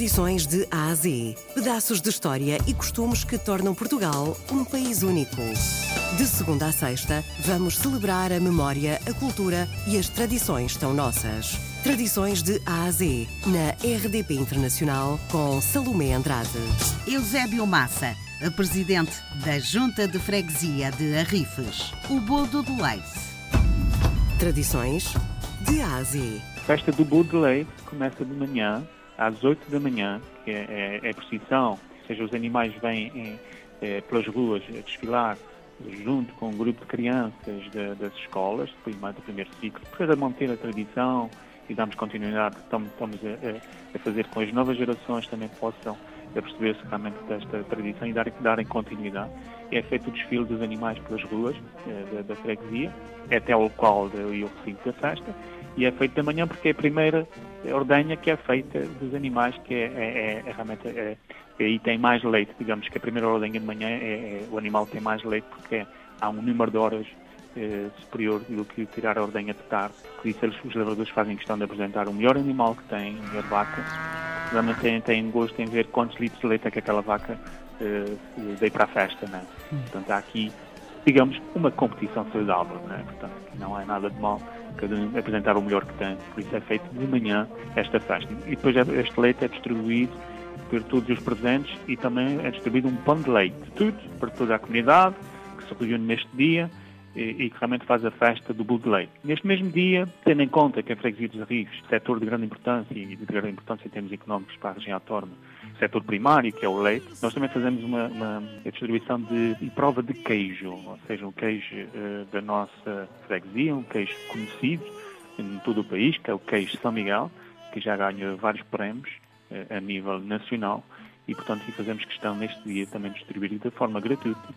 Tradições de A a Z. Pedaços de história e costumes que tornam Portugal um país único. De segunda a sexta, vamos celebrar a memória, a cultura e as tradições tão nossas. Tradições de A a Z, na RDP Internacional, com Salomé Andrade. Eusébio Massa, a presidente da Junta de Freguesia de Arrifes. O Bodo de Leite. Tradições de A a Z. A festa do Bodo de Leite começa de manhã às 8 da manhã, que é, é, é procissão, ou seja, os animais vêm em, é, pelas ruas a desfilar junto com um grupo de crianças de, das escolas, primeiro, do primeiro ciclo, para manter a tradição e darmos continuidade estamos, estamos a, a, fazer com as novas gerações também possam perceber-se realmente desta tradição e darem, darem continuidade. É feito o desfile dos animais pelas ruas é, da, da freguesia, é até o local e o recinto da festa, e é feito da manhã porque é a primeira ordenha que é feita dos animais, que é, é, é realmente é, é, tem mais leite, digamos que a primeira ordenha de manhã é, é o animal tem mais leite porque há um número de horas eh, superior do que tirar a ordenha de tarde. Por isso os lavradores fazem questão de apresentar o melhor animal que têm, a melhor vaca. Realmente têm, têm gosto em ver quantos litros de leite é que aquela vaca dei para a festa. Né? Portanto, há aqui digamos, uma competição saudável, não é? Portanto, não é nada de mal cada um apresentar o melhor que tem, por isso é feito de manhã esta festa. E depois é, este leite é distribuído por todos os presentes e também é distribuído um pão de leite, tudo para toda a comunidade que se reúne neste dia e, e que realmente faz a festa do bolo de leite. Neste mesmo dia, tendo em conta que a freguesia dos Arrifes, setor de grande importância e de grande importância em termos económicos para a região autónoma, setor primário, que é o leite, nós também fazemos uma, uma distribuição de, de, prova de queijo, ou seja, um queijo uh, da nossa freguesia, um queijo conhecido em todo o país, que é o queijo São Miguel, que já ganha vários prémios uh, a nível nacional e, portanto, fazemos questão neste dia também distribuir de forma gratuita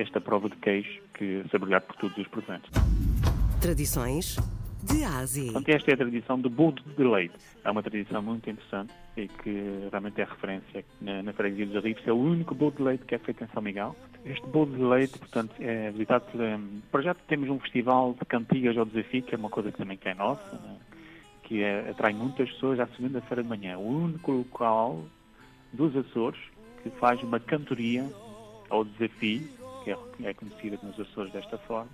esta prova de queijo que saboreado por todos os presentes. Tradições de Ásia. Portanto, esta é a tradição do bolo de leite. É uma tradição muito interessante e que realmente é referência na, na freguesia dos Arribos. É o único bolo de leite que é feito em São Miguel. Este bolo de leite, portanto, é visitado por... Um, para já temos um festival de cantigas ao desafio, que é uma coisa que também que é nossa, né? que é, atrai muitas pessoas à segunda-feira de manhã. O único local dos Açores que faz uma cantoria ao desafio, que é, é conhecida nos Açores desta forma,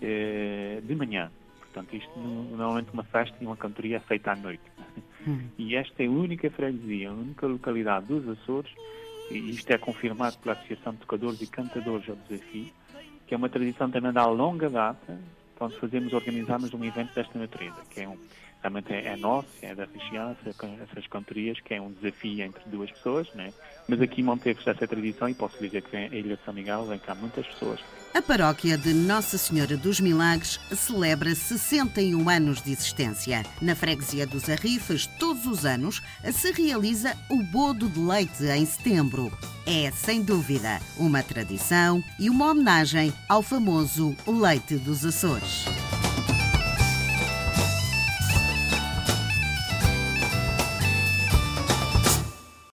é, de manhã. Portanto, isto normalmente uma festa e uma cantoria é feita à noite. Hum. E esta é a única freguesia, a única localidade dos Açores, e isto é confirmado pela Associação de Tocadores e Cantadores ao Desafio, que é uma tradição também da longa data, quando fazemos, organizarmos um evento desta natureza, que é um, realmente é, nosso, é da região, essas cantorias, que é um desafio entre duas pessoas, né? mas aqui manteve-se essa tradição e posso dizer que a Ilha de São Miguel vem cá muitas pessoas a paróquia de Nossa Senhora dos Milagres celebra 61 anos de existência. Na freguesia dos Arrifas, todos os anos, se realiza o Bodo de Leite em setembro. É, sem dúvida, uma tradição e uma homenagem ao famoso leite dos Açores.